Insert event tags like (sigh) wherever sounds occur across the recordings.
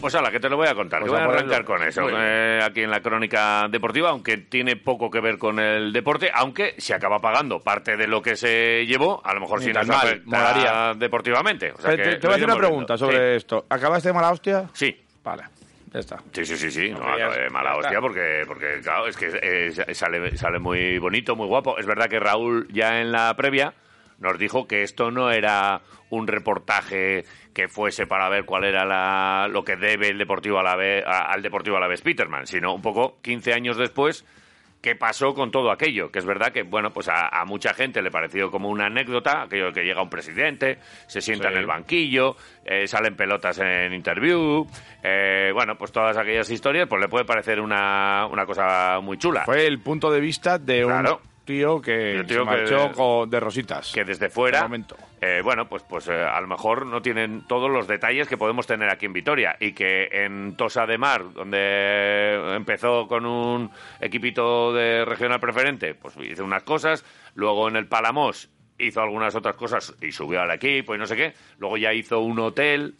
Pues ala, que te lo voy a contar. Pues voy a arrancar con eso. Eh, aquí en la crónica deportiva, aunque tiene poco que ver con el deporte, aunque se acaba pagando parte de lo que se llevó, a lo mejor mal, afecta molaría. deportivamente. O sea que te, te voy a hacer una pregunta viendo. sobre Sí. esto. ¿Acabaste de mala hostia? Sí. Vale, ya está. Sí, sí, sí, sí. No, ya está, mala ya hostia porque, porque claro, es que eh, sale, sale muy bonito, muy guapo. Es verdad que Raúl ya en la previa nos dijo que esto no era un reportaje que fuese para ver cuál era la, lo que debe el Deportivo Alavés, al Deportivo Alavés Peterman, sino un poco 15 años después qué pasó con todo aquello, que es verdad que, bueno, pues a, a mucha gente le pareció como una anécdota, aquello de que llega un presidente, se sienta Sí. en el banquillo, eh, salen pelotas en interview, eh, bueno, pues todas aquellas historias, pues le puede parecer una, una cosa muy chula. Fue el punto de vista de Claro. un tío que tío se marchó que- de rositas. que desde fuera, eh, bueno, pues, pues eh, a lo mejor no tienen todos los detalles que podemos tener aquí en Vitoria y que en Tosa de Mar, donde empezó con un equipito de regional preferente, pues hizo unas cosas, luego en el Palamos hizo algunas otras cosas y subió al equipo y no sé qué, luego ya hizo un hotel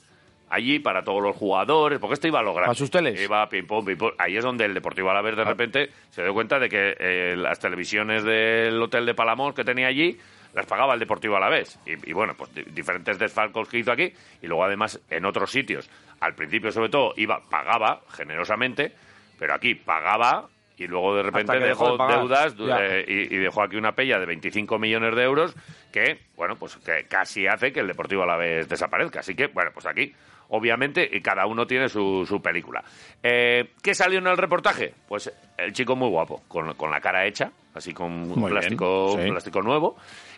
allí para todos los jugadores, porque esto iba a lograr. ¿Para sus teles? Iba pum, pim pum. Ahí es donde el Deportivo Alavés de repente se dio cuenta de que eh, las televisiones del hotel de Palamós que tenía allí las pagaba el Deportivo Alavés. Y, y bueno, pues di- diferentes desfalcos que hizo aquí y luego además en otros sitios. Al principio sobre todo iba, pagaba generosamente, pero aquí pagaba y luego de repente dejó dejó de pagar. deudas eh, y, y dejó aquí una pella de 25 millones de euros que, bueno, pues que casi hace que el Deportivo Alavés desaparezca. Así que, bueno, pues aquí, obviamente, y cada uno tiene su, su película. Eh, ¿Qué salió en el reportaje? Pues el chico muy guapo, con, con la cara hecha, así con un bien, plástico, sí. plástico nuevo.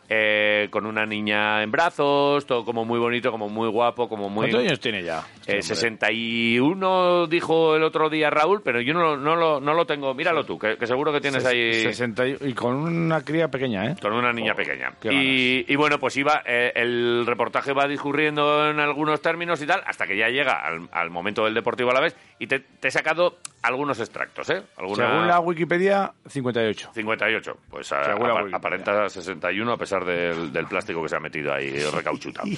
Eh, con una niña en brazos, todo como muy bonito, como muy guapo, como muy... ¿Cuántos años tiene ya? Eh, este hombre? 61 dijo el otro día Raúl, pero yo no, lo- no, lo, no lo tengo. Míralo tú, que, que seguro que tienes ahí 60 y, y con una cría pequeña, ¿eh? con una niña Oh, pequeña. Y, y bueno, pues iba, eh, el reportaje va discurriendo en algunos términos y tal, hasta que ya llega al, al momento del Deportivo a la vez. Y te, te he sacado algunos extractos, ¿eh? Alguna- Según la Wikipedia, 58. 58. Pues a- Wikipedia. aparenta 61 a pesar del, del plástico que se ha metido ahí recauchutado.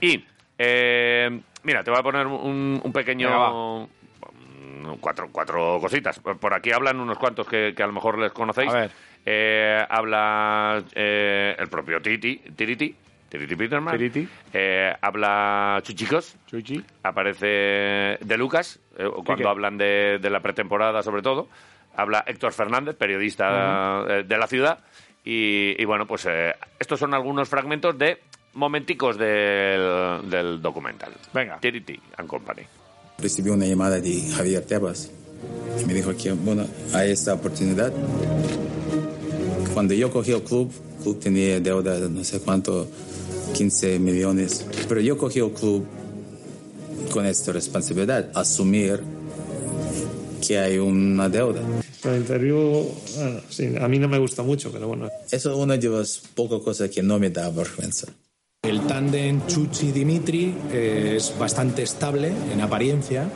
y, eh, mira, te voy a poner un, un pequeño... Mm, Cuatro, cuatro cositas. Por aquí hablan unos cuantos que, que a lo mejor les conocéis. A ver. Eh, habla eh, el propio Titi, Tiriti, Tiriti Peterman. Tiriti. Eh, habla Chuchicos Chuchi. aparece De Lucas, cuando hablan de, de la pretemporada sobre todo. Habla Héctor Fernández, periodista de la ciudad. Y, y bueno, pues eh, estos son algunos fragmentos de momenticos del, del documental. Venga. Tiriti and Company. Recibí una llamada de Javier Tebas y me dijo que, bueno, hay esta oportunidad. Cuando yo cogí el club, el club tenía deuda de no sé cuánto, 15 millones. Pero yo cogí el club con esta responsabilidad, asumir que hay una deuda. La interview, bueno, sí, a mí no me gusta mucho, pero bueno. Eso es una de las pocas cosas que no me da vergüenza. El tándem Chuchi-Dimitri eh, es bastante estable en apariencia.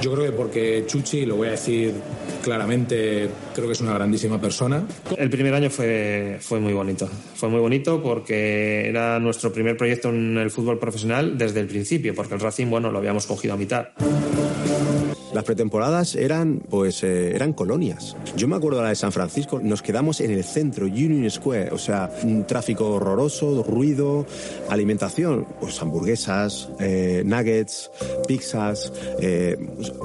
Yo creo que porque Chuchi, lo voy a decir claramente, creo que es una grandísima persona. El primer año fue, fue muy bonito. Fue muy bonito porque era nuestro primer proyecto en el fútbol profesional desde el principio, porque el Racing, bueno, lo habíamos cogido a mitad. Las pretemporadas eran, pues, eh, eran colonias. Yo me acuerdo de la de San Francisco, nos quedamos en el centro, Union Square, o sea, un tráfico horroroso, ruido, alimentación, pues hamburguesas, eh, nuggets, pizzas, eh,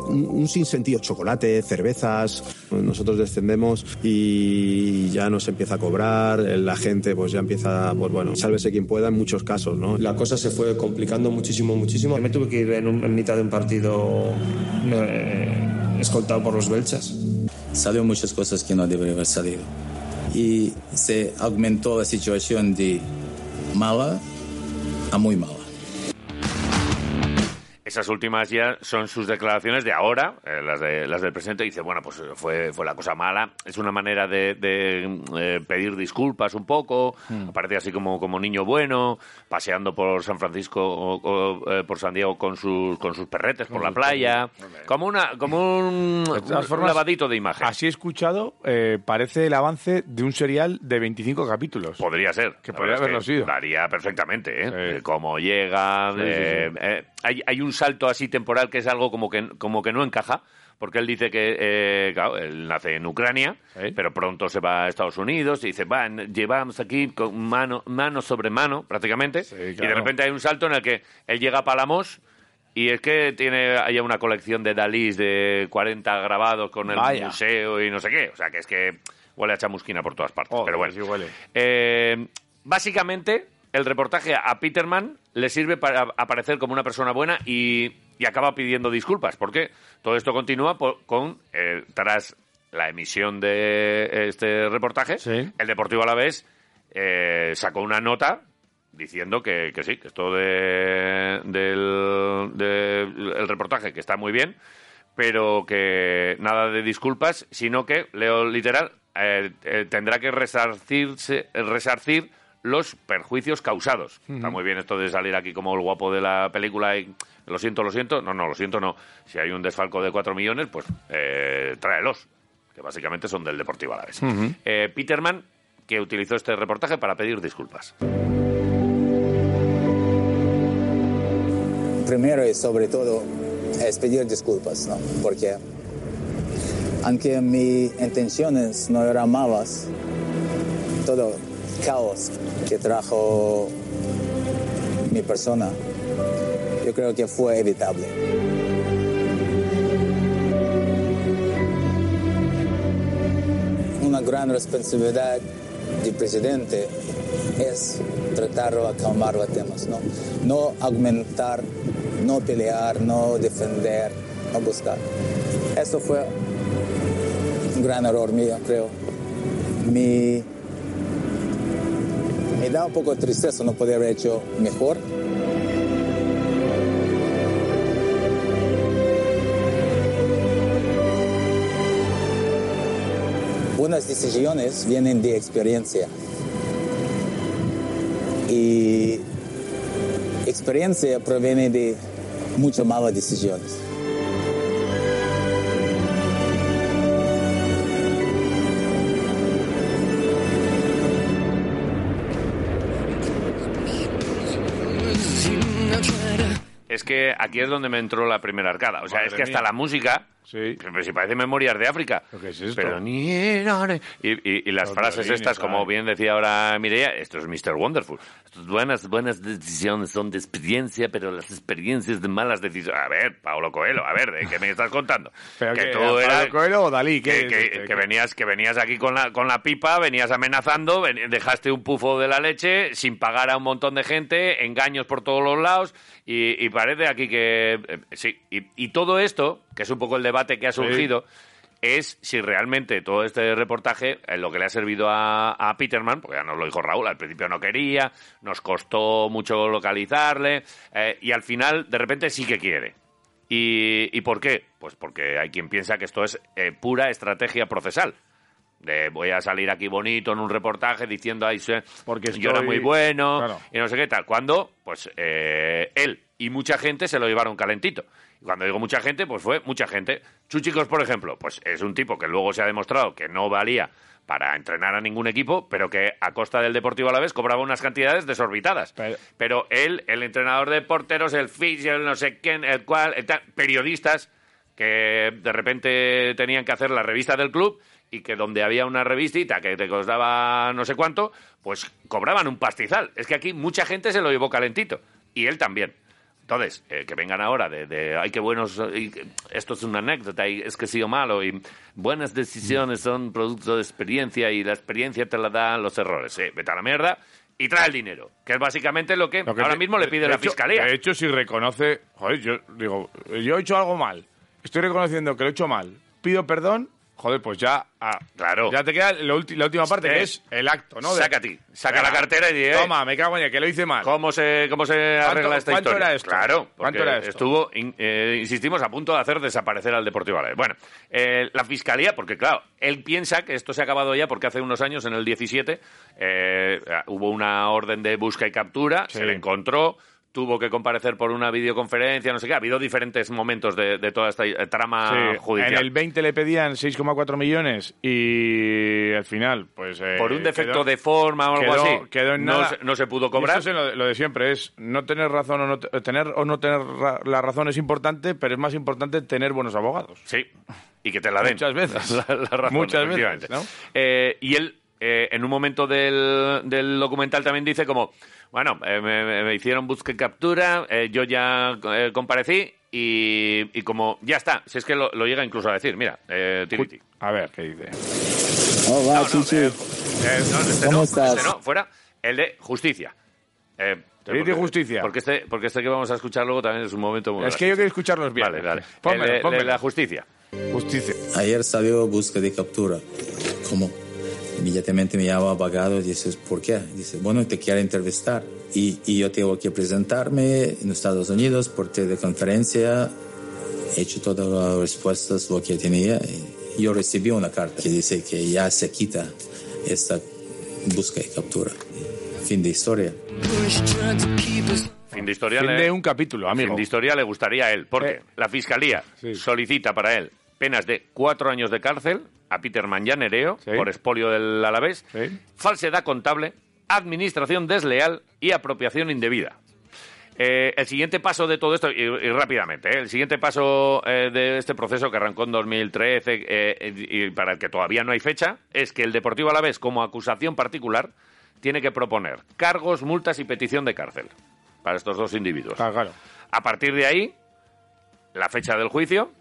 un, un sinsentido, chocolate, cervezas. Nosotros descendemos y ya nos empieza a cobrar, la gente pues ya empieza, pues bueno, sálvese quien pueda en muchos casos, ¿no? La cosa se fue complicando muchísimo, muchísimo. Me tuve que ir en, un- en mitad de un partido eh, escoltado por los belchas. Salió muchas cosas que no debería haber salido. y se aumentó la situación de mala a muy mala. Esas últimas ya son sus declaraciones de ahora, eh, las, de, las del presidente. Dice, bueno, pues fue, fue la cosa mala. Es una manera de, de, eh, pedir disculpas un poco. Hmm. Aparece así como, como niño bueno, paseando por San Francisco o, o, eh, por San Diego con sus, con sus perretes por la playa. Como, una, como un, lavadito de imagen. Así escuchado, parece el avance de un serial de 25 capítulos. Podría ser. Que podría haberlo sido. Daría perfectamente, ¿eh? Cómo llega. Sí, sí, hay, hay un salto así temporal que es algo como que, como que no encaja. Porque él dice que, eh, claro, él nace en Ucrania, pero pronto se va a Estados Unidos y dice, va, llevamos aquí con mano, mano sobre mano, prácticamente. Y de repente hay un salto en el que él llega a Palamos y es que tiene ahí una colección de Dalís de 40 grabados con el Vaya. museo y no sé qué. O sea, que es que huele a chamusquina por todas partes. Pero bueno. sí huele. Eh, básicamente, el reportaje a Peterman le sirve para aparecer como una persona buena y, y acaba pidiendo disculpas. Porque todo esto continúa por- con, eh, tras la emisión de este reportaje, el Deportivo Alavés eh, sacó una nota diciendo que, que sí, que esto de, del, del- el reportaje que está muy bien, pero que nada de disculpas, sino que, leo literal, eh, eh, tendrá que resarcirse, resarcir los perjuicios causados. Está muy bien esto de salir aquí como el guapo de la película y lo siento, lo siento. No, no, lo siento, no. Si hay un desfalco de 4 millones, pues eh, tráelos, que básicamente son del Deportivo Alavés. Ujú. Eh, Peterman, que utilizó este reportaje para pedir disculpas. Primero y sobre todo es pedir disculpas, ¿no? Porque aunque mis intenciones no eran malas, todo caos que trajo mi persona, yo creo que fue evitable. Una gran responsabilidad del presidente es tratar de calmar los temas, ¿no? No aumentar, no pelear, no defender, no buscar. Eso fue un gran error mío, creo. Mi, da un poco de tristeza no poder haber hecho mejor. Buenas decisiones vienen de experiencia. Y experiencia proviene de muchas malas decisiones. Es que aquí es donde me entró la primera arcada. O sea, Madre es que hasta mía. la música. Pero si parece Memorias de África. ¿Qué es esto? Pero ni era- Y, y- y las Los frases violines, estas, como bien decía ahora Mireia, esto es Mr. Wonderful. Buenas, buenas decisiones son de experiencia, pero las experiencias de malas decisiones. A ver, Paulo Coelho, a ver, ¿de qué me estás contando? (laughs) ¿Pero que tú Pablo eras- Coelho o Dalí? ¿Qué que, que- que venías que venías aquí con la con la pipa venías amenazando ven- dejaste un pufo de la leche sin pagar a un montón de gente engaños por todos los lados y, y parece aquí que eh, sí y, y todo esto que es un poco el debate que ha surgido es si realmente todo este reportaje eh, lo que le ha servido a, a Peterman, porque ya nos lo dijo Raúl, al principio no quería, nos costó mucho localizarle, eh, y al final de repente sí que quiere. ¿Y, y por qué? Pues porque hay quien piensa que esto es eh, pura estrategia procesal. De voy a salir aquí bonito en un reportaje diciendo, ay, porque yo era estoy- muy bueno Claro. y no sé qué tal. Cuando, pues, eh, él y mucha gente se lo llevaron calentito. Y cuando digo mucha gente, pues fue mucha gente. Chuchicos, por ejemplo, pues es un tipo que luego se ha demostrado que no valía para entrenar a ningún equipo, pero que a costa del Deportivo a la vez cobraba unas cantidades desorbitadas. Pero, él, el entrenador de porteros, el fisio, el no sé quién, el cual, el tal, periodistas que de repente tenían que hacer la revista del club y que donde había una revistita que te costaba no sé cuánto, pues cobraban un pastizal. Es que aquí mucha gente se lo llevó calentito. Y él también. Entonces, eh, que vengan ahora de, de, ay, qué buenos, y esto es una anécdota, y es que he sido malo, y buenas decisiones son producto de experiencia, y la experiencia te la dan los errores. Eh, vete a la mierda y trae el dinero, que es básicamente lo que, Lo que ahora te- mismo le de- pide de la hecho- fiscalía. De hecho, si reconoce, joder, yo digo, yo he hecho algo mal, estoy reconociendo que lo he hecho mal, pido perdón joder, pues ya, ah, Claro. ya te queda la, la última parte, Eh, que es el acto, ¿no? De- Saca a ti, saca Venga, la cartera y di, eh, Toma, me cago en ella, que lo hice mal. ¿Cómo se, cómo se arregla esta cuánto historia? era esto? Claro, ¿Cuánto era esto? estuvo, in- eh, insistimos, a punto de hacer desaparecer al Deportivo Alavés. Bueno, eh, la Fiscalía, porque claro, él piensa que esto se ha acabado ya porque hace unos años, en el 17, eh, hubo una orden de busca y captura, Sí. se le encontró, tuvo que comparecer por una videoconferencia, no sé qué. Ha habido diferentes momentos de, de toda esta eh, trama Sí, judicial. En el 20 le pedían 6,4 millones y al final, pues... eh, por un defecto quedó- de forma o algo quedó- así, quedó en nada. no se pudo cobrar. es lo, de- lo de siempre, es no tener razón o no te- tener o no tener ra- la razón es importante, pero es más importante tener buenos abogados. Sí, y que te la den. Muchas veces. (laughs) La, la razón, Muchas veces. Eh, y él, eh, en un momento del, del documental también dice como, bueno, eh, me, me- me hicieron busca y captura, eh, yo ya eh, comparecí y, y como, ya está, si es que lo, lo llega incluso a decir, mira, eh, Tiriti. A ver, ¿qué dice? Hola, No, no, Chichi. eh, eh, no, este ¿Cómo no, estás? este no, fuera, el de justicia. Eh, Tiriti porque- Justicia. Porque este, porque este que vamos a escuchar luego también es un momento muy Es que yo quiero escusarlos bien. Vale, vale. Pónmelo, El de- de pónmelo. la justicia. Justicia. Ayer salió busca de captura. ¿Cómo? Inmediatamente me llama abogado y dices, ¿por qué? Dice, bueno, te quiero entrevistar. Y, y yo tengo que presentarme en Estados Unidos por teleconferencia. He hecho todas las respuestas, lo que tenía. Y yo recibí una carta que dice que ya se quita esta busca y captura. Fin de historia. Fin de historia. Fin le- de un capítulo, amigo. Fin de historia le gustaría a él, porque Eh. la Fiscalía Sí. solicita para él penas de cuatro años de cárcel a Peter Manjanereo Sí. por expolio del Alavés, Sí. falsedad contable, administración desleal y apropiación indebida. Eh, el siguiente paso de todo esto, y, y rápidamente, ¿eh? el siguiente paso eh, de este proceso que arrancó en 2013 eh, y, y para el que todavía no hay fecha, es que el Deportivo Alavés, como acusación particular, tiene que proponer cargos, multas y petición de cárcel para estos dos individuos. Ah, claro. A partir de ahí, la fecha del juicio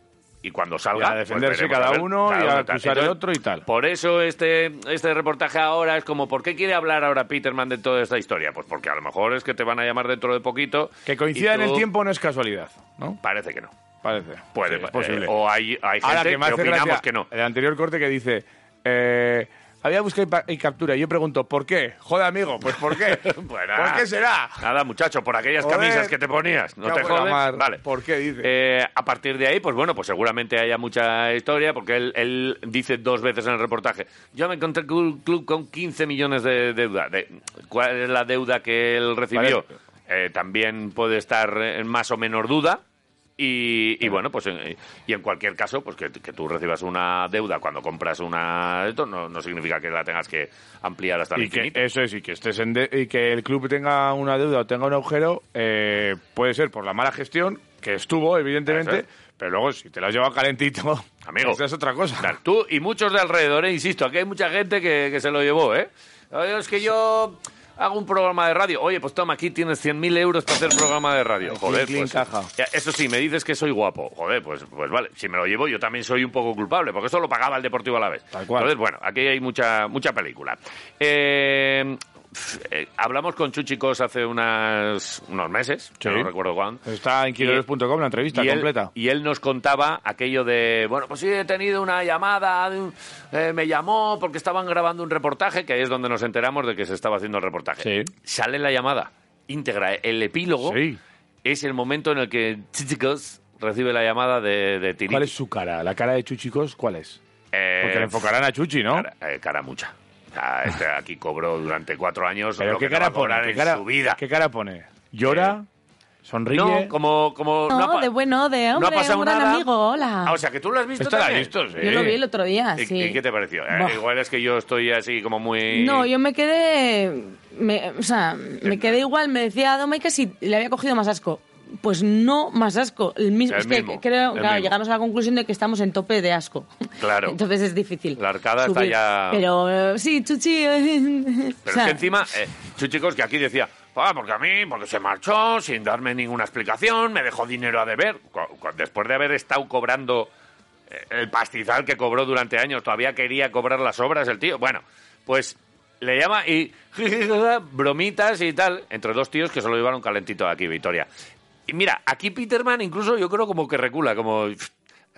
y cuando salga. Y a defenderse pues cada a ver, uno y a acusar al otro y tal. Por eso este, este reportaje ahora es como, ¿por qué quiere hablar ahora Peterman de toda esta historia? Pues porque a lo mejor es que te van a llamar dentro de poquito. Que coincida en el tiempo no es casualidad, ¿no? Parece que no. Parece. Puede, Sí, es posible. eh, o hay, hay gente Ahora que, que me hace opinamos gracia que no. el anterior corte que dice eh, había busca y, pa- y captura. Yo pregunto, ¿por qué? Joder, amigo, pues ¿por qué? (laughs) Pues ¿Por qué será? Nada, muchacho, por aquellas Joder. camisas que te ponías. No Me te mar. Vale. ¿Por qué dice? Eh, a partir de ahí, pues bueno, pues seguramente haya mucha historia, porque él, él dice dos veces en el reportaje, yo me encontré con un club con 15 millones de deuda. De, ¿Cuál es la deuda que él recibió? Eh, también puede estar en más o menor duda. Y, y bueno, pues en, y en cualquier caso, pues que, que tú recibas una deuda cuando compras una esto no, no significa que la tengas que ampliar hasta el y que infinito. eso es y que estés en de- y que el club tenga una deuda o tenga un agujero eh, puede ser por la mala gestión que estuvo evidentemente pero luego si te lo has llevado calentito (laughs) Amigo. esa es otra cosa Tú y muchos de alrededor, eh, insisto, aquí hay mucha gente que, que se lo llevó, ¿eh? Es que yo hago un programa de radio. Oye, pues toma, aquí tienes 100.000 euros para hacer programa de radio. Joder, clink, pues... caja. ya, Eso sí, me dices que soy guapo. Joder, pues, pues vale. Si me lo llevo, yo también soy un poco culpable, porque eso lo pagaba el Deportivo a la vez. Tal cual. Entonces, bueno, aquí hay mucha, mucha película. Eh, eh, hablamos con Chuchicos hace unas, unos meses, Sí. no recuerdo cuándo. está en quiroles.com la entrevista Y él, completa y él nos contaba aquello de, bueno, pues sí, he tenido una llamada, un- eh, me llamó porque estaban grabando un reportaje, que ahí es donde nos enteramos de que se estaba haciendo el reportaje. Sí. Sale la llamada íntegra, el epílogo Sí. es el momento en el que Chichicos recibe la llamada de, de Tiriti. ¿cuál es su cara? ¿la cara de Chuchicos cuál es? Eh, porque le enfocarán a Chuchi ¿no? Cara, cara mucha. O sea, este aquí cobró durante cuatro años pero lo ¿qué que no va cara a pone? ¿Qué en cara, su vida. ¿qué cara pone? ¿llora? ¿sonríe? No, como... como No, ha de bueno, de no ha hombre, pasado un gran nada. amigo, hola. Ah, o sea, que tú lo has visto Esto lo has también. visto, sí. Yo lo vi el otro día, ¿Y, sí. y qué te pareció? Eh, igual es que yo estoy así como muy... No, yo me quedé. me- o sea, me quedé igual. Me decía Doma que si le había cogido más asco. Pues no más asco. El mismo. El es que creo, claro, mismo. llegamos a la conclusión de que estamos en tope de asco. Claro. (laughs) Entonces es difícil. La arcada está ya- Pero eh, sí, Chuchi. eh, (laughs) Pero o sea, es que encima, eh, Chuchicos, que aquí decía, ah, porque a mí, porque se marchó sin darme ninguna explicación, me dejó dinero a deber. Después de haber estado cobrando eh, el pastizal que cobró durante años, todavía quería cobrar las obras el tío. Bueno, pues le llama y (laughs) bromitas y tal, entre dos tíos que se lo llevaron calentito aquí, Victoria. Y mira, aquí Peterman incluso yo creo como que recula, como...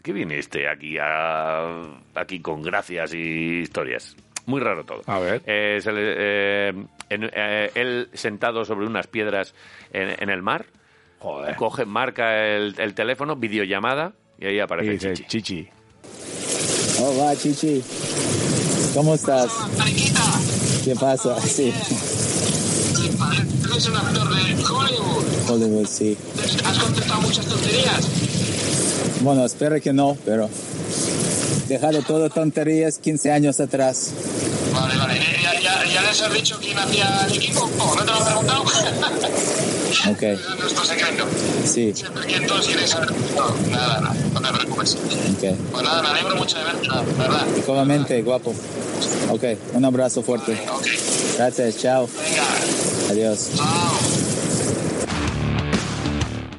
¿Qué viniste aquí, a, aquí con gracias y historias? Muy raro todo. A ver. Eh, se le- eh, en- eh, él sentado sobre unas piedras en, en el mar. Joder. Coge, marca el, el teléfono, videollamada, y ahí Y aparece dice, Chichi. Chichi. Hola, Chichi. ¿Cómo estás? ¿Qué pasa? Sí. Eres un actor de Hollywood. Hollywood, sí. Has contestado muchas tonterías. Bueno, espero que no, pero... Dejado todo tonterías 15 años atrás. Vale, vale. Eh, ¿Ya, ya, ya les has dicho quién hacía el equipo? ¿O no te lo han preguntado? (laughs) Ok, (laughs) es nuestro secreto. sí, Siempre que todos quieren saber. No, nada, nada. No te preocupes. ok. Pues nada, me alegro mucho de verte, la verdad. Igualmente, guapo. Ok, un abrazo fuerte. Ok. Gracias, chao. Venga. Adiós.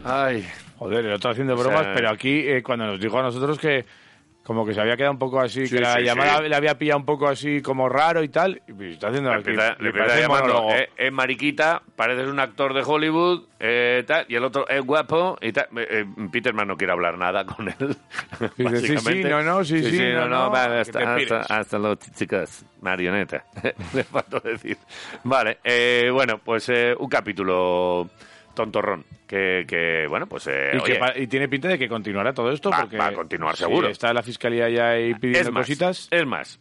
Ay, Joder, el otro haciendo O bromas, sea- pero aquí eh, cuando nos dijo a nosotros que como que se había quedado un poco así, Sí, que la sí, llamada sí. le había pillado un poco así como raro y tal, y pues está haciendo le empieza, le parece llamando, monólogo. eh, es mariquita, pareces un actor de Hollywood, eh, tal, y el otro es guapo, y tal. Eh, eh, Peterman no quiere hablar nada con él. (laughs) Sí, sí, básicamente. no, no, sí, sí, no, no, va, que hasta, luego, chicas, marioneta. (laughs) Le faltó decir. Vale, eh, bueno, pues eh, un capítulo tontorrón, que, que bueno, pues... eh, y, oye, tiene pinta de que continuará todo esto Va- porque va a continuar, si seguro. está la fiscalía ya ahí pidiendo es más, cositas. Es más,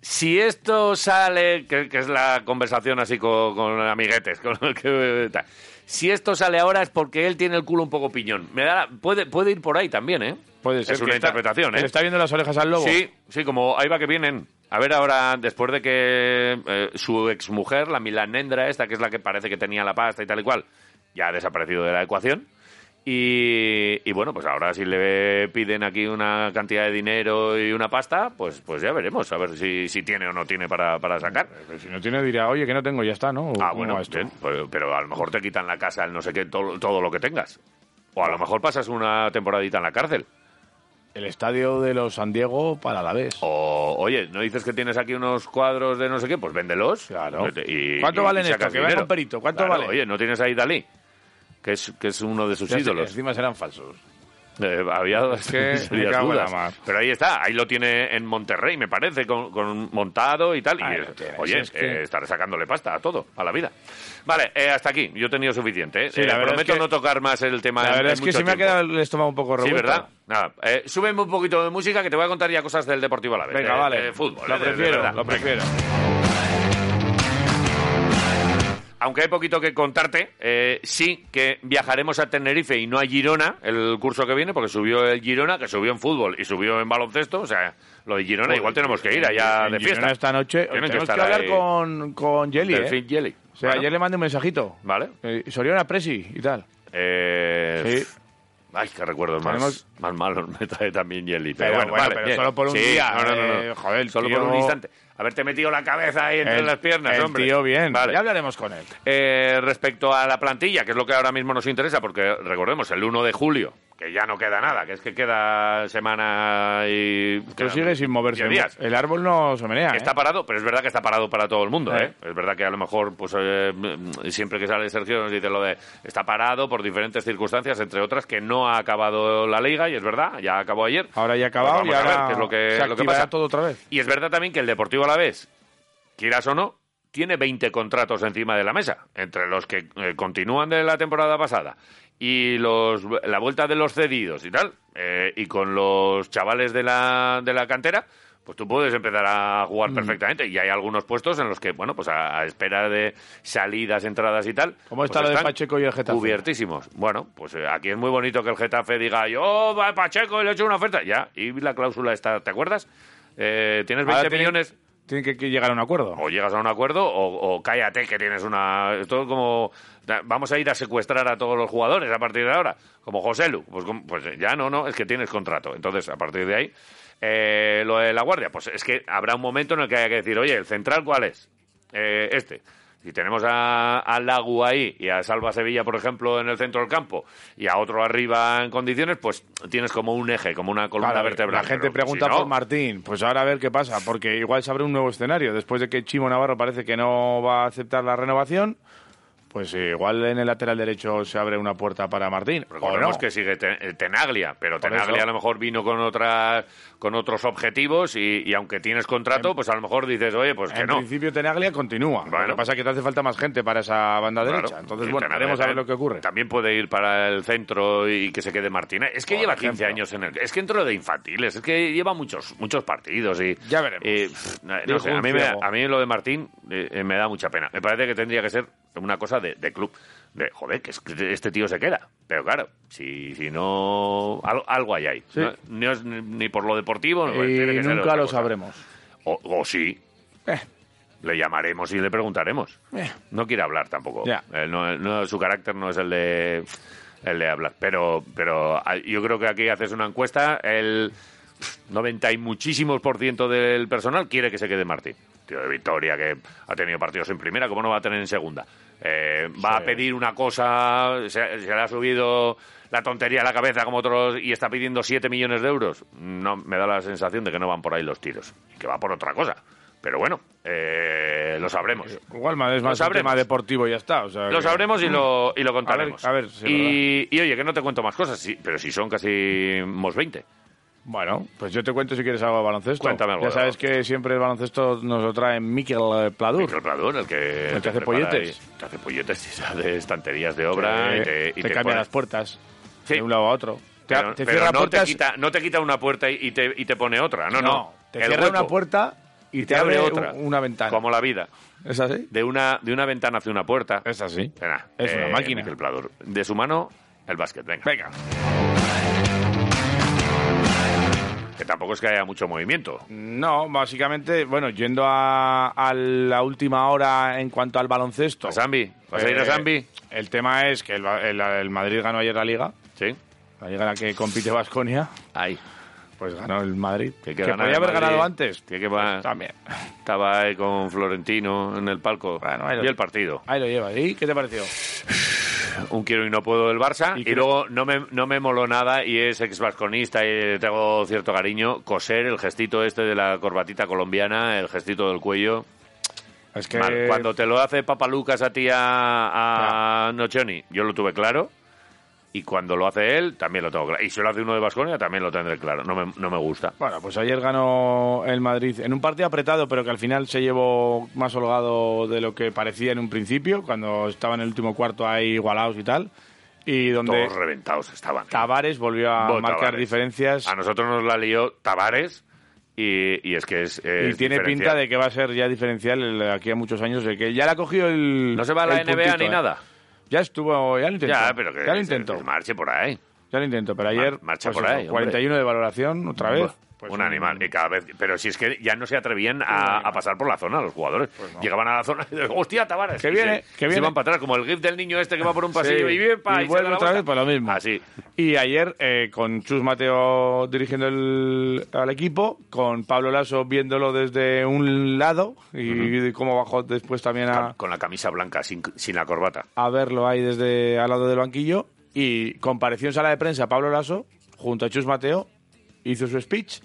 si esto sale, que, que es la conversación así con, con amiguetes, (laughs) con el que, tal. si esto sale ahora es porque él tiene el culo un poco piñón. Me da la- puede, puede ir por ahí también, ¿eh? Puede ser Es una está- interpretación, que ¿eh? le está viendo las orejas al lobo. Sí, sí, como ahí va que vienen. A ver ahora, después de que eh, su exmujer, la milanendra esta, que es la que parece que tenía la pasta y tal y cual, ya ha desaparecido de la ecuación. Y, y bueno, pues ahora si le piden aquí una cantidad de dinero y una pasta, pues, pues ya veremos, a ver si, si tiene o no tiene para, para sacar. Pero si no tiene dirá, oye, que no tengo, ya está, ¿no? ¿O Ah, bueno, esto? bien, pero, pero a lo mejor te quitan la casa, el no sé qué, todo, todo lo que tengas. O a lo mejor pasas una temporadita en la cárcel. El estadio de los San Diego para la vez. O, oye, ¿no dices que tienes aquí unos cuadros de no sé qué? Pues véndelos. Claro. Y, ¿Cuánto y- valen y estos? Que venga un perito. ¿Cuánto Claro, vale? Oye, ¿no tienes ahí Dalí? Que es, que es uno de sus Ya sé, ídolos. Encima serán falsos. Eh, había Es que (laughs) serias dudas. Pero ahí está, ahí lo tiene en Monterrey, me parece, con, con montado y tal. Y, tienes, oye, es que- eh, estaré sacándole pasta a todo, a la vida. Vale, eh, hasta aquí. Yo he tenido suficiente. Sí, la prometo es que- no tocar más el tema. La verdad en es que se me ha quedado el estómago un poco Sí, revuelto. ¿verdad? Nada, súbeme un poquito de música que te voy a contar ya cosas del Deportivo a la vez. Venga, vale. fútbol. Lo prefiero, lo prefiero. Aunque hay poquito que contarte, eh, sí que viajaremos a Tenerife y no a Girona el curso que viene, porque subió el Girona, que subió en fútbol y subió en baloncesto. O sea, lo de Girona igual tenemos que ir allá En de Girona fiesta. esta noche. Tenemos que, estar hablar ahí. con, con Jelly, ¿eh? Jelly. O sea, Bueno, ayer le mandé un mensajito. Vale. Eh, Soriana Presi y tal. Eh, Sí. Ay, qué recuerdos más, Tenemos- más malos me trae también Jelly. Pero, Pero bueno, bueno, vale, pero solo por un Sí, día, No, no, no. eh, joder, solo tío- por un instante. Haberte metido la cabeza ahí entre El- las piernas, el hombre. tío bien. Vale. Ya hablaremos con él. Eh, respecto a la plantilla, que es lo que ahora mismo nos interesa, porque recordemos, el 1 de julio, que ya no queda nada, que es que queda semana y... Pero quedan sigue sin moverse. 10 días. El árbol no se menea. Que ¿eh? está parado, pero es verdad que está parado para todo el mundo, Eh. ¿eh? Es verdad que a lo mejor, pues eh, mm, siempre que sale Sergio nos dice lo de está parado por diferentes circunstancias, entre otras que no ha acabado la liga, y es verdad, ya acabó ayer. Ahora ya ha acabado Pues y vamos a ahora ver es lo que, se lo que pasa. todo otra vez. Y es verdad también que el Deportivo Alavés, quieras o no, tiene 20 contratos encima de la mesa, entre los que eh, continúan de la temporada pasada y los la vuelta de los cedidos y tal, eh, y con los chavales de la, de la cantera, pues tú puedes empezar a Mm. jugar perfectamente. Y hay algunos puestos en los que, bueno, pues a, a espera de salidas, entradas y tal. ¿Cómo está pues lo de Pacheco y el Getafe? Cubiertísimos. Bueno, pues eh, aquí es muy bonito que el Getafe diga, yo, va Pacheco, y le he hecho una oferta. Ya, y la cláusula está, ¿te acuerdas? Eh, tienes 20 Ahora tiene- millones Tienen que, llegar a un acuerdo. o llegas a un acuerdo o, o cállate que tienes una... Es como... Vamos a ir a secuestrar a todos los jugadores a partir de ahora. Como José Lu. Pues, pues ya no, no, es que tienes contrato. Entonces, a partir de ahí... eh, lo de la guardia, pues es que habrá un momento en el que haya que decir, oye, ¿el central cuál es? Eh, este. Si tenemos a, a Lagu ahí y a Salva Sevilla, por ejemplo, en el centro del campo y a otro arriba en condiciones, pues tienes como un eje, como una columna Claro, vertebral. la gente pregunta si no- por Martín. Pues ahora a ver qué pasa, porque igual se abre un nuevo escenario. Después de que Chimo Navarro parece que no va a aceptar la renovación, pues eh, igual en el lateral derecho se abre una puerta para Martín. Recordemos no. que sigue eh, Tenaglia, pero Por Tenaglia eso. a lo mejor vino con otras con otros objetivos y, y aunque tienes contrato, pues a lo mejor dices, oye, pues que en no. principio Tenaglia continúa. Lo que pasa es que te hace falta más gente para esa banda Claro. derecha. Entonces, Y bueno, veremos a ver lo que ocurre. También puede ir para el centro y que se quede Martínez. Es que Por lleva 15 ejemplo. años en el... Es que entró de infantiles, es que lleva muchos muchos partidos y... Ya veremos. no, no sé, a mí, me, ciego. a mí lo de Martín eh, eh, me da mucha pena. Me parece que tendría que ser una cosa de, de club. De, joder, que es que este tío se queda. Pero claro, si, si no... Algo, algo hay ahí. Sí. No, ni, ni por lo deportivo... y tiene que ser nunca lo cosa. sabremos. O, o sí. Eh. Le llamaremos y le preguntaremos. Eh. No quiere hablar tampoco. Ya. Él no- no- su carácter no es el de el de hablar. Pero, pero ah, yo creo que aquí haces una encuesta, el 90 y muchísimos por ciento del personal quiere que se quede Martín. Tío de Victoria, que ha tenido partidos en primera, ¿cómo no va a tener en segunda? Eh, va a pedir una cosa, se, se le ha subido la tontería a la cabeza como otros y está pidiendo 7 millones de euros. No, me da la sensación de que no van por ahí los tiros, que va por otra cosa. Pero bueno, eh, lo sabremos. Igual más- es más un tema deportivo y ya está. o sea Lo que- sabremos y lo, y lo contaremos. A ver, a ver, sí, y, y oye, que no te cuento más cosas, sí, pero si son casi mos 20. Bueno, pues yo te cuento si quieres algo de baloncesto. Cuéntame algo Ya sabes que siempre el baloncesto nos lo trae Miquel Pladur. Miquel Pladur, el que, El que hace polletes. y- Te hace polletes y hace estanterías de obra y te, y te te cambia pone- las puertas Sí. de un lado a otro. Te, Pero, te pero cierra no, puertas. te quita, no te quita una puerta y te, y te pone otra. No, no. te El cierra hueco, una puerta y, te, abre otra. una ventana. Como la vida. ¿Es así? De una, de una ventana hacia una puerta. Es así. Es una eh, máquina. Miquel Pladur. De su mano, el básquet. Venga. Venga. Que tampoco es que haya mucho movimiento. No, básicamente, bueno, yendo a, a la última hora en cuanto al baloncesto. ¿A Zambi? ¿Vas a ir a Eh, Zambi? El tema es que el, el- el Madrid ganó ayer la liga. Sí. La liga en la que compite Vasconia. Ahí. Pues ganó el Madrid. Que Que, que podía haber Madrid. ganado antes. Tiene que va- Pues también. Estaba ahí con Florentino en el palco. Bueno, ahí lo- y el partido. Ahí lo lleva. ¿Y qué te pareció? Un quiero y no puedo del Barça. Y luego no me, no me moló nada y es ex vasconista y tengo cierto cariño. Coser, el gestito este de la corbatita colombiana, el gestito del cuello. Es que Mal. Cuando te lo hace Papalucas a ti a, a Nocioni, yo lo tuve claro. Y cuando lo hace él, también lo tengo claro. Y si lo hace uno de Vasconia, también lo tendré claro. No me, no me gusta. Bueno, pues ayer ganó el Madrid en un partido apretado, pero que al final se llevó más holgado de lo que parecía en un principio, cuando estaba en el último cuarto ahí igualados y tal. Y donde Todos reventados estaban. Tavares volvió a Bo marcar Tavares. diferencias A nosotros nos la lió Tavares y, y es que es. y es tiene diferencial. pinta de que va a ser ya diferencial el- aquí a muchos años, de que ya le ha cogido el. No se va a la el NBA puntito, ni ¿eh? nada. Ya estuvo, ya lo intentó. Ya, pero que ya lo intentó. que marche por ahí. Ya lo intentó, pero ayer. Mar- marcha pues por eso, ahí, hombre. 41 de valoración, otra vez. Buah, Pues un animal. Y cada vez, pero si es que ya no se atrevían a, pasar por la zona los jugadores. Llegaban a la zona y decían, hostia, Tavares. Que viene, se, que se viene. iban para atrás, como el gif del niño este que va por un pasillo Sí, y viene pa, y y vuelve otra vez vuelta. por lo mismo. Así. Y ayer, eh, con Chus Mateo dirigiendo el, al equipo, con Pablo Lasso viéndolo desde un lado y cómo bajó después también a, con la camisa blanca, sin, sin la corbata. a verlo ahí desde al lado del banquillo. Y compareció en sala de prensa Pablo Lasso junto a Chus Mateo, hizo su speech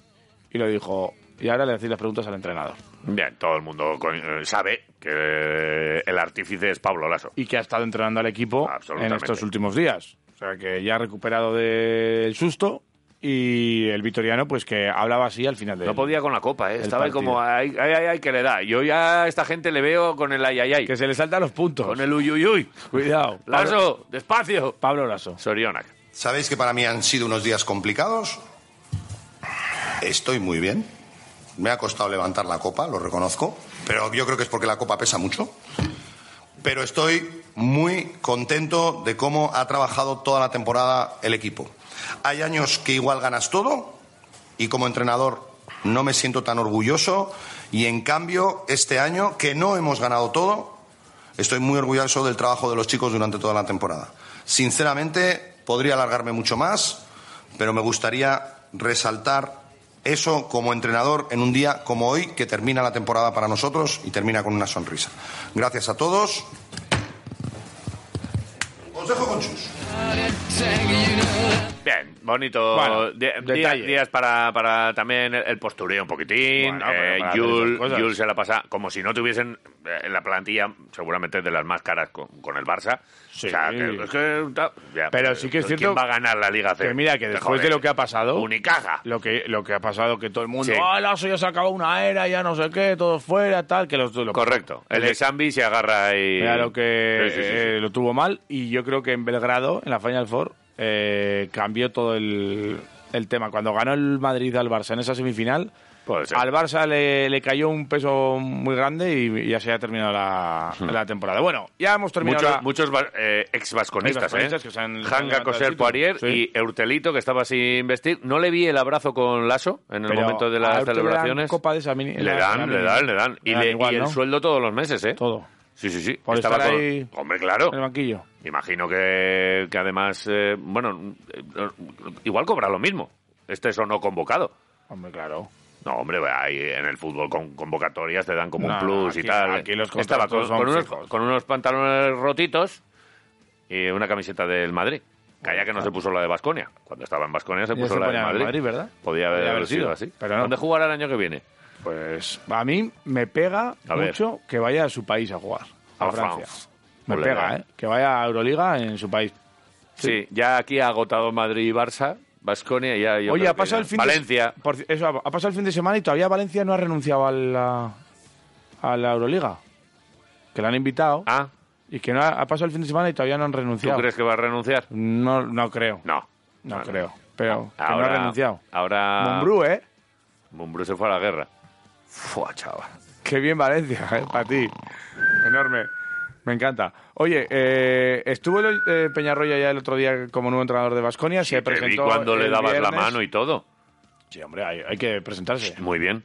y lo dijo. Y ahora le hacéis las preguntas al entrenador. Bien, todo el mundo eh, sabe que el artífice es Pablo Lasso. Y que ha estado entrenando al equipo en estos últimos días. O sea que ya ha recuperado del susto. Y el vitoriano, pues que hablaba así al final de No podía con la copa, ¿eh? Estaba ahí partido. como, ay, ay, ay, que le da. Yo ya a esta gente le veo con el ay, ay, ay. Que se le saltan los puntos. Con el uy, uy, uy. Cuidado. Lasso, despacio. Pablo Lasso. Sorionak. ¿Sabéis que para mí han sido unos días complicados? Estoy muy bien. Me ha costado levantar la copa, lo reconozco, pero yo creo que es porque la copa pesa mucho. Pero estoy muy contento de cómo ha trabajado toda la temporada el equipo. Hay años que igual ganas todo y como entrenador no me siento tan orgulloso y en cambio este año que no hemos ganado todo, estoy muy orgulloso del trabajo de los chicos durante toda la temporada. Sinceramente, podría alargarme mucho más, pero me gustaría resaltar eso como entrenador en un día como hoy, que termina la temporada para nosotros y termina con una sonrisa. Gracias a todos. Bonito. Bueno, días para, para también el, postureo un poquitín. Bueno, eh, Yul. Yul se la pasa como si no tuviesen eh, en la plantilla, seguramente de las más caras con, con el Barça. Sí. O sea, que, es que, ya, Pero sí que es ¿quién cierto va a ganar la Liga C? Que mira, que después de lo que ha pasado... Unicaja. Lo que, lo que ha pasado, que todo el mundo... Sí. ¡Ah, Lasso ya se acabó una era, ya no sé qué, todo fuera, tal! Que los, lo, Correcto. El de Sambi se agarra y... Mira lo que Sí, sí, sí, sí. eh, lo tuvo mal y yo creo que en Belgrado, en la Final Four, eh, cambió todo el, el tema. Cuando ganó el Madrid al Barça en esa semifinal, al Barça le, le cayó un peso muy grande y ya se ha terminado la, la temporada. Bueno, ya hemos terminado Muchos, la- muchos va- eh, ex vasconistas, ¿eh? que se han- Hanga Coser. Poirier Sí. y Eurtelito, que estaba sin vestir. No le vi el abrazo con Lasso en el Pero momento de las celebraciones. copa de esa mini- le, dan, le dan, le dan. Y, le dan le- igual, y el ¿no? sueldo todos los meses, ¿eh? Todo. Sí, sí, sí. Por Estaba estar con- ahí Hombre, claro. en el banquillo. Imagino que, que además, eh, bueno, eh, igual cobra lo mismo. Este es o no convocado. Hombre, claro. No, hombre, ahí en el fútbol con convocatorias te dan como No, un plus y tal. aquí los Estaba con, con unos, con unos pantalones rotitos y una camiseta del Madrid. Calla que no se puso la de Basconia. Cuando estaba en Basconia se puso se la en Madrid. Madrid, ¿verdad? Podía haber, Podía haber sido sido, así. pero no. ¿Dónde jugará el año que viene? Pues a mí me pega A ver. mucho que vaya a su país a jugar, a, A Francia. France. Me pega. ¿eh? Que vaya a Euroliga en su país. Sí. ya aquí ha agotado Madrid y Barça, Basconia y ya. yo Oye, ha pasado el fin Valencia. de por eso, ha pasado el fin de semana y todavía Valencia no ha renunciado a la, a la Euroliga. Que la han invitado. Ah, Y que no ha, ha pasado el fin de semana y todavía no han ¿tú renunciado. crees que va a renunciar? No, no creo. No. No No, creo. Pero que no Ahora, ha renunciado. Ahora. Mumbrú, ¿eh? Mumbrú se fue a la guerra. Fua, chaval. Qué bien Valencia, ¿eh? Para ti. Enorme. Me encanta. Oye, eh, estuvo el, eh, Peñarroya ya el otro día como nuevo entrenador de Basconia. se Te vi cuando le dabas la mano y todo. Sí, hombre, hay, hay que presentarse. Muy bien.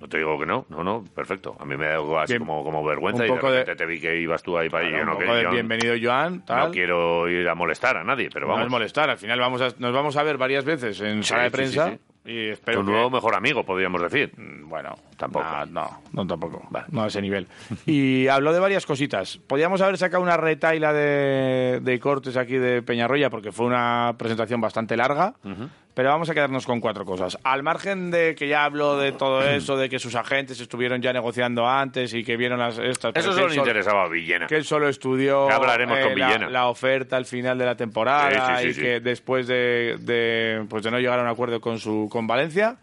No te digo que no, no, no, perfecto. A mí me da algo así como, como vergüenza Un y poco de- repente te vi que ibas tú ahí para allí. Claro, no, un que- poco de yo bienvenido, Joan. Tal. no quiero ir a molestar a nadie, pero No vamos. es molestar. Al final vamos a, nos vamos a ver varias veces en Sí, sala de sí, prensa. sí, sí. Y espero tu que- nuevo mejor amigo, podríamos decir. Mm, Bueno, Tampoco. No, no, no tampoco. Vale. No a ese nivel. Y habló de varias cositas. Podíamos haber sacado una retaila de, de cortes aquí de Peñarroya porque fue una presentación bastante larga. Pero vamos a quedarnos con cuatro cosas. Al margen de que ya habló de todo eso, de que sus agentes estuvieron ya negociando antes y que vieron las estas. Eso solo le interesaba a Villena. que él solo estudió Ya hablaremos con la, Villena. la oferta al final de la temporada Sí, sí, sí, y que después de, de, pues de no llegar a un acuerdo con su con Valencia,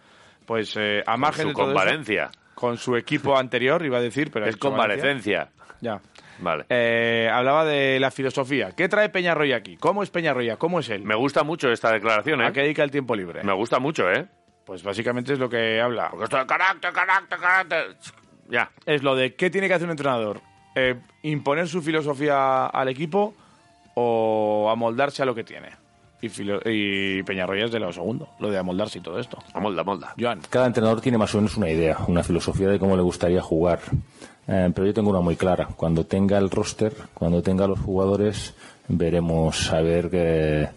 pues eh, a margen Su de todo eso, convalencia. con su equipo anterior, iba a decir, pero Es Valencia. convalecencia. Ya. Vale. Eh, hablaba de la filosofía. ¿Qué trae Peñarroya aquí? ¿Cómo es Peñarroya? ¿Cómo es él? Me gusta mucho esta declaración, ¿A ¿eh? qué dedica el tiempo libre? Me gusta mucho, ¿eh? Pues básicamente es lo que habla. Porque esto de carácter, carácter, carácter. Ya. Es lo de qué tiene que hacer un entrenador. Eh, ¿Imponer su filosofía al equipo o amoldarse a lo que tiene? Y, filo- y Peñarroya es de lo segundo, lo de amoldarse y todo esto. Amolda, amolda. Joan. Cada entrenador tiene más o menos una idea, una filosofía de cómo le gustaría jugar. Eh, pero yo tengo una muy clara. Cuando tenga el roster, cuando tenga los jugadores, veremos a ver que, eh,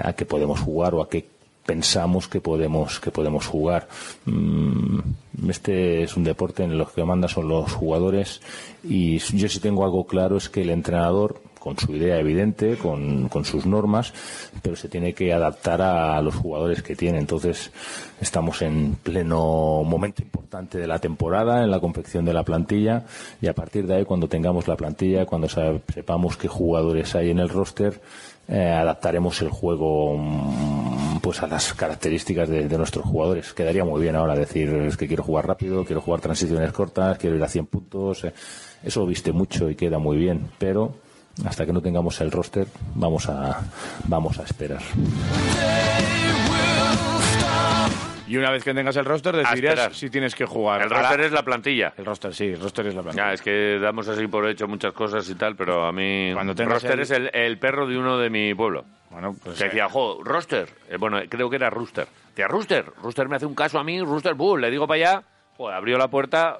a qué podemos jugar o a qué pensamos que podemos que podemos jugar. Mm, este es un deporte en el que manda son los jugadores y yo sí tengo algo claro es que el entrenador con su idea evidente, con, con sus normas, pero se tiene que adaptar a los jugadores que tiene. Entonces, estamos en pleno momento importante de la temporada, en la confección de la plantilla, y a partir de ahí, cuando tengamos la plantilla, cuando sepamos qué jugadores hay en el roster, eh, adaptaremos el juego mm, pues a las características de, de nuestros jugadores. Quedaría muy bien ahora decir es que quiero jugar rápido, quiero jugar transiciones cortas, quiero ir a 100 puntos. eh, Eso viste mucho y queda muy bien, pero hasta que no tengamos el roster vamos a vamos a esperar. Y una vez que tengas el roster, decidirás si tienes que jugar. El la- roster es la plantilla. El roster, sí, el roster es la plantilla. Ya, es que damos así por hecho muchas cosas y tal, pero a mí. Cuando tengas roster el- es el, el perro de uno de mi pueblo. Bueno, pues, Que decía, jo, roster. Eh, bueno, creo que era Rooster. Decía, Rooster. Rooster me hace un caso a mí, Rooster Bull. Le digo para allá, joder, abrió la puerta,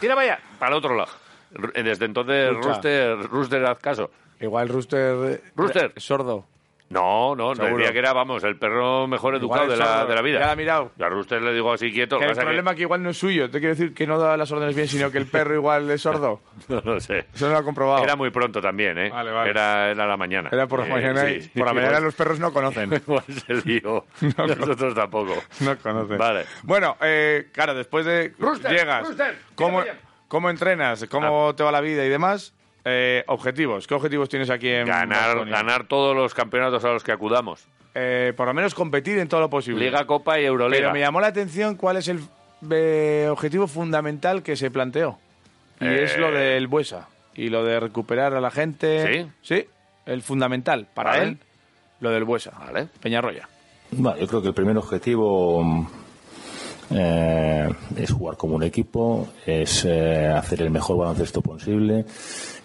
tira para allá, para el otro lado. R- Desde entonces, Escucha. Rooster, Rooster, haz caso. Igual Rooster... Rooster. es sordo. No, no, no decía que era, vamos, el perro mejor educado de la, de la vida. ya la ha mirado. Yo a Rooster le digo así quieto. Que el que problema que igual no es suyo. Te quiero decir que no da las órdenes bien, sino que el perro igual es sordo. que- (laughs) No lo sé. Eso no lo ha comprobado. Era muy pronto también, ¿eh? Vale, vale. Era, era la mañana. Era por la Eh, mañana. y sí, por la mañana los perros no conocen. (laughs) Igual se lió. (laughs) Nosotros tampoco. No conocen. Vale. Bueno, eh, claro, después de Rooster, llegas, Rooster, ¿cómo, cómo entrenas? ¿Cómo te va la vida y demás? Eh, objetivos. ¿Qué objetivos tienes aquí en Ganar, ganar todos los campeonatos a los que acudamos. Eh, por lo menos competir en todo lo posible. Liga, Copa y Euroliga. Pero me llamó la atención cuál es el eh, objetivo fundamental que se planteó. Y Eh. es lo del Buesa. Y lo de recuperar a la gente. ¿Sí? Sí, el fundamental para Vale. él, lo del Buesa. Vale. Peñarroya. Bueno, yo creo que el primer objetivo mm, eh, es jugar como un equipo, es eh, hacer el mejor baloncesto posible.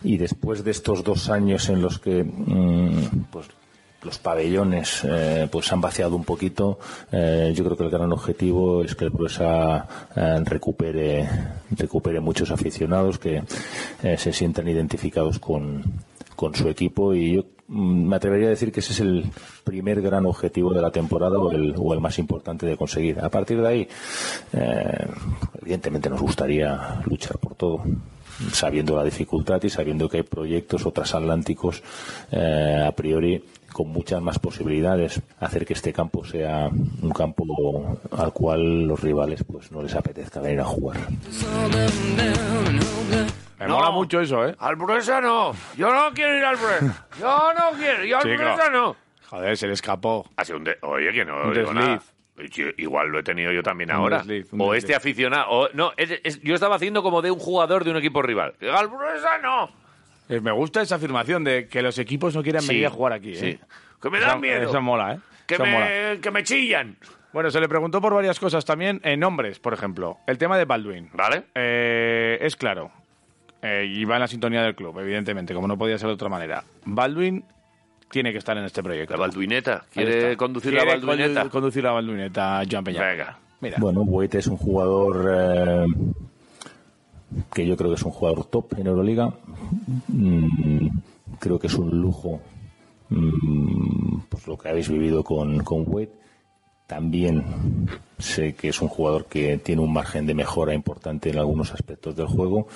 Y después de estos dos años en los que mm, pues los pabellones eh, pues han vaciado un poquito, eh, yo creo que el gran objetivo es que el Buesa eh, recupere recupere muchos aficionados que eh, se sientan identificados con con su equipo. Y yo me atrevería a decir que ese es el primer gran objetivo de la temporada o el, o el más importante de conseguir. A partir de ahí, eh, evidentemente nos gustaría luchar por todo sabiendo la dificultad y sabiendo que hay proyectos o transatlánticos eh, a priori con muchas más posibilidades hacer que este campo sea un campo al cual los rivales pues no les apetezca venir a jugar. Me No. mola mucho eso, ¿eh? Al Bruesa no. Yo no quiero ir al Bruesa. Yo no quiero. Yo al. Bruesa no. Joder, se le escapó. Ha sido un de- Oye, que no Un digo desliz. nada. Yo- Igual lo he tenido yo también Un ahora. desliz, o desliz. este aficionado. o- no, es- es- yo estaba haciendo como de un jugador de un equipo rival. Al Bruesa no. Eh, me gusta esa afirmación de que los equipos no quieran Sí, venir a jugar aquí, sí. ¿eh? Que me dan Eso- miedo. Eso mola, ¿eh? Que Eso mola. me, que me chillan. Bueno, se le preguntó por varias cosas también, en nombres, por ejemplo. El tema de Baldwin. ¿Vale? Eh, es claro. Eh, y va en la sintonía del club, evidentemente, como no podía ser de otra manera. Baldwin tiene que estar en este proyecto. La Balduineta. ¿Quiere conducir la Quiere Balduineta? condu- conducir la Balduineta, Joan Peña. Venga. Mira. Bueno, Buete es un jugador eh, que yo creo que es un jugador top en Euroliga. Mm, creo que es un lujo mm, pues lo que habéis vivido con, con Wade. También sé que es un jugador que tiene un margen de mejora importante en algunos aspectos del juego,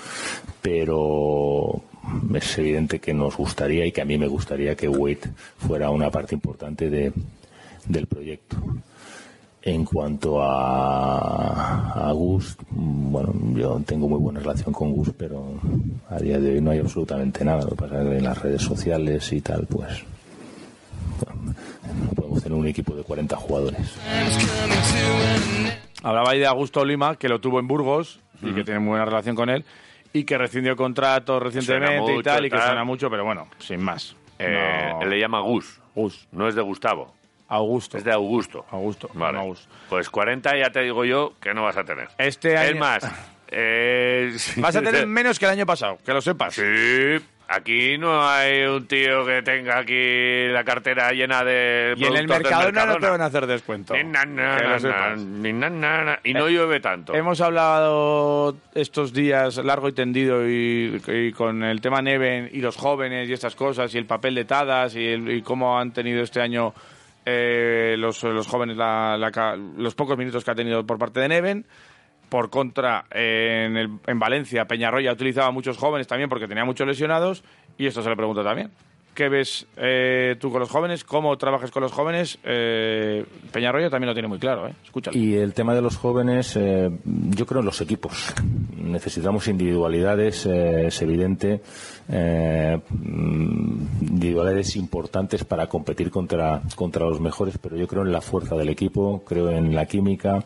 pero es evidente que nos gustaría y que a mí me gustaría que Wade fuera una parte importante de, del proyecto. En cuanto a, a Gus, bueno, yo tengo muy buena relación con Gus, pero a día de hoy no hay absolutamente nada. Lo que pasa es que en las redes sociales y tal, pues bueno, no podemos tener un equipo de 40 jugadores. Hablaba ahí de Augusto Lima, que lo tuvo en Burgos y que tiene muy buena relación con él, y que rescindió contrato recientemente y tal, y que tal. suena mucho, pero bueno, sin más. Eh, No. Él le llama Gus. Gus. No es de Gustavo. Augusto. Es de Augusto. Augusto. Vale. Augusto. Pues 40 ya te digo yo que no vas a tener. Este año... Es más, (laughs) eh, (laughs) Vas a tener menos que el año pasado, que lo sepas. Sí, aquí no hay un tío que tenga aquí la cartera llena de Y en el Mercadona no te van a hacer descuento. Ni na, na, na, sepas. ni na, na, na. Y no Eh, llueve tanto. Hemos hablado estos días largo y tendido y, y con el tema Neven y los jóvenes y estas cosas y el papel de Tadas y, el- y cómo han tenido este año eh, los, los jóvenes la- la los pocos minutos que ha tenido por parte de Neven. Por contra, eh, en, el- en Valencia, Peñarroya utilizaba muchos jóvenes también porque tenía muchos lesionados y esto se le pregunto también. ¿Qué ves eh, tú con los jóvenes? ¿Cómo trabajas con los jóvenes? Eh, también lo tiene muy claro, ¿eh? Y el tema de los jóvenes, eh, yo creo en los equipos. Necesitamos individualidades, eh, es evidente, eh, individualidades importantes para competir contra, contra los mejores, pero yo creo en la fuerza del equipo, creo en la química.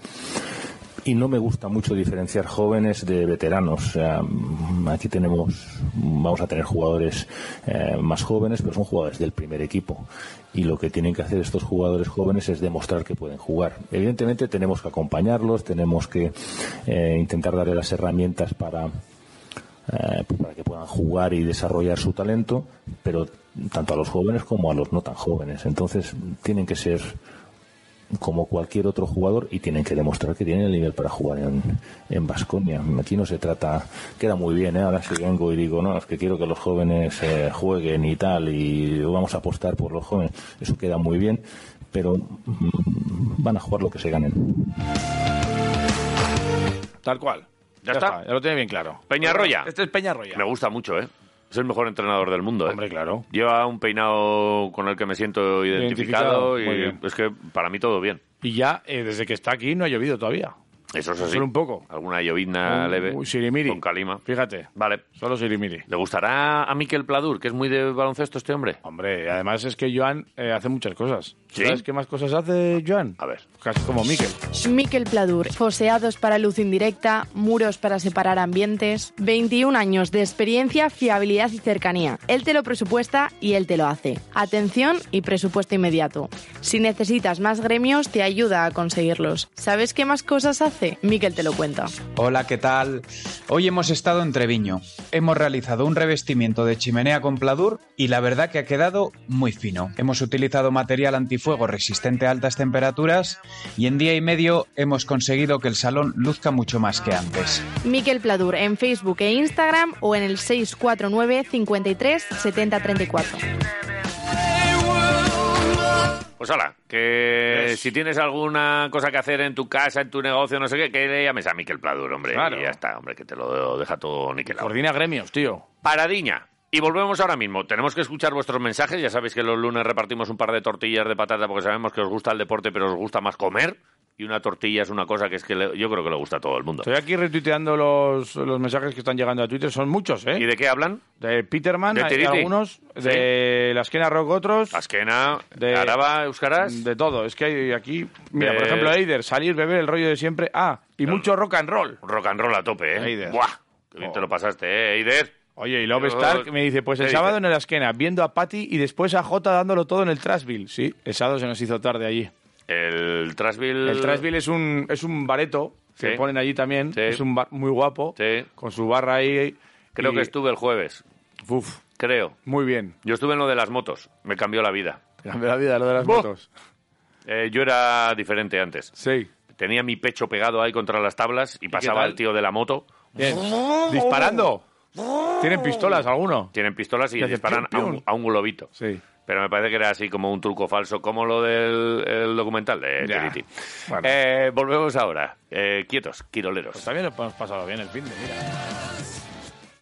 Y no me gusta mucho diferenciar jóvenes de veteranos. Mm, aquí tenemos, vamos a tener jugadores eh, más jóvenes, pero son jugadores del primer equipo. Y lo que tienen que hacer estos jugadores jóvenes es demostrar que pueden jugar. Evidentemente tenemos que acompañarlos, tenemos que eh, intentar darle las herramientas para, eh, pues para que puedan jugar y desarrollar su talento, pero tanto a los jóvenes como a los no tan jóvenes. Entonces tienen que ser como cualquier otro jugador y tienen que demostrar que tienen el nivel para jugar en, en Basconia. Aquí no se trata, queda muy bien, ¿eh? ahora si vengo y digo, no, es que quiero que los jóvenes eh, jueguen y tal, y vamos a apostar por los jóvenes, eso queda muy bien, pero mm, van a jugar lo que se ganen. Tal cual. Ya está. Ya lo tiene bien claro. Peñarroya. Este es Peñarroya. Me gusta mucho, ¿eh? Es el mejor entrenador del mundo, ¿eh? Hombre, claro. Lleva un peinado con el que me siento Identificado, identificado, y es que para mí todo bien. Y ya, eh, desde que está aquí, no ha llovido todavía. Eso es así. Solo un poco. Alguna llovizna Un- leve un sirimiri. con calima. Fíjate. Vale. Solo Sirimiri. ¿Le gustará a Miquel Pladur, que es muy de baloncesto este hombre? Hombre, además es que Joan eh, hace muchas cosas. ¿Sí? ¿Sabes qué más cosas hace Joan? A ver. Casi como Miquel. Miquel Pladur, foseados para luz indirecta, muros para separar ambientes, 21 años de experiencia, fiabilidad y cercanía. Él te lo presupuesta y él te lo hace. Atención y presupuesto inmediato. Si necesitas más gremios, te ayuda a conseguirlos. ¿Sabes qué más cosas hace? Miquel te lo cuenta. Hola, ¿qué tal? Hoy hemos estado en Treviño. Hemos realizado un revestimiento de chimenea con pladur y la verdad que ha quedado muy fino. Hemos utilizado material antifuego resistente a altas temperaturas y en día y medio hemos conseguido que el salón luzca mucho más que antes. Miquel Pladur en Facebook e Instagram o en el 649 53 70 34. Pues hola, que si tienes alguna cosa que hacer en tu casa, en tu negocio, no sé qué, que le llames a Miquel Pladur, hombre. Claro. Y ya está, hombre, que te lo deja todo niquelado. Coordina gremios, tío. Paradiña. Y volvemos ahora mismo. Tenemos que escuchar vuestros mensajes. Ya sabéis que los lunes repartimos un par de tortillas de patata porque sabemos que os gusta el deporte, pero os gusta más comer. Y una tortilla es una cosa que es que le- yo creo que le gusta a todo el mundo. Estoy aquí retuiteando los, los mensajes que están llegando a Twitter. Son muchos, ¿eh? ¿Y de qué hablan? De Peterman, ¿De hay algunos. De la esquena rock, otros. Asquena, de Araba, Euskaras. De todo. Es que hay aquí. Mira, De- por ejemplo, Eider, salir, beber, el rollo de siempre. Ah, y mucho rock and roll. Rock and roll a tope, ¿eh? Eider. Buah, qué bien te lo pasaste, ¿eh, Eider? Oye, y Love Stark me dice, pues el ¿Qué sábado dice? en la esquena, viendo a Patty y después a Jota dándolo todo en el Trashville. Sí, el sábado se nos hizo tarde allí. El Trashville... El Trashville es un, es un bareto que Sí. ponen allí también. Sí. Es un bar muy guapo, Sí. con su barra ahí. Creo y- que estuve el jueves. Uf, Creo. muy bien. Yo estuve en lo de las motos. Me cambió la vida. Te (laughs) cambió la vida lo de las motos. Eh, yo era diferente antes. Sí. Tenía mi pecho pegado ahí contra las tablas y pasaba el tío de la moto. Bien. Disparando. ¿Tienen pistolas alguno? Tienen pistolas y disparan a un, a un globito. Sí. Pero me parece que era así como un truco falso, como lo del el documental de. Tiriti. Bueno. Eh, volvemos ahora. Eh, quietos, quiroleros. Pues también lo hemos pasado bien el fin de, mira.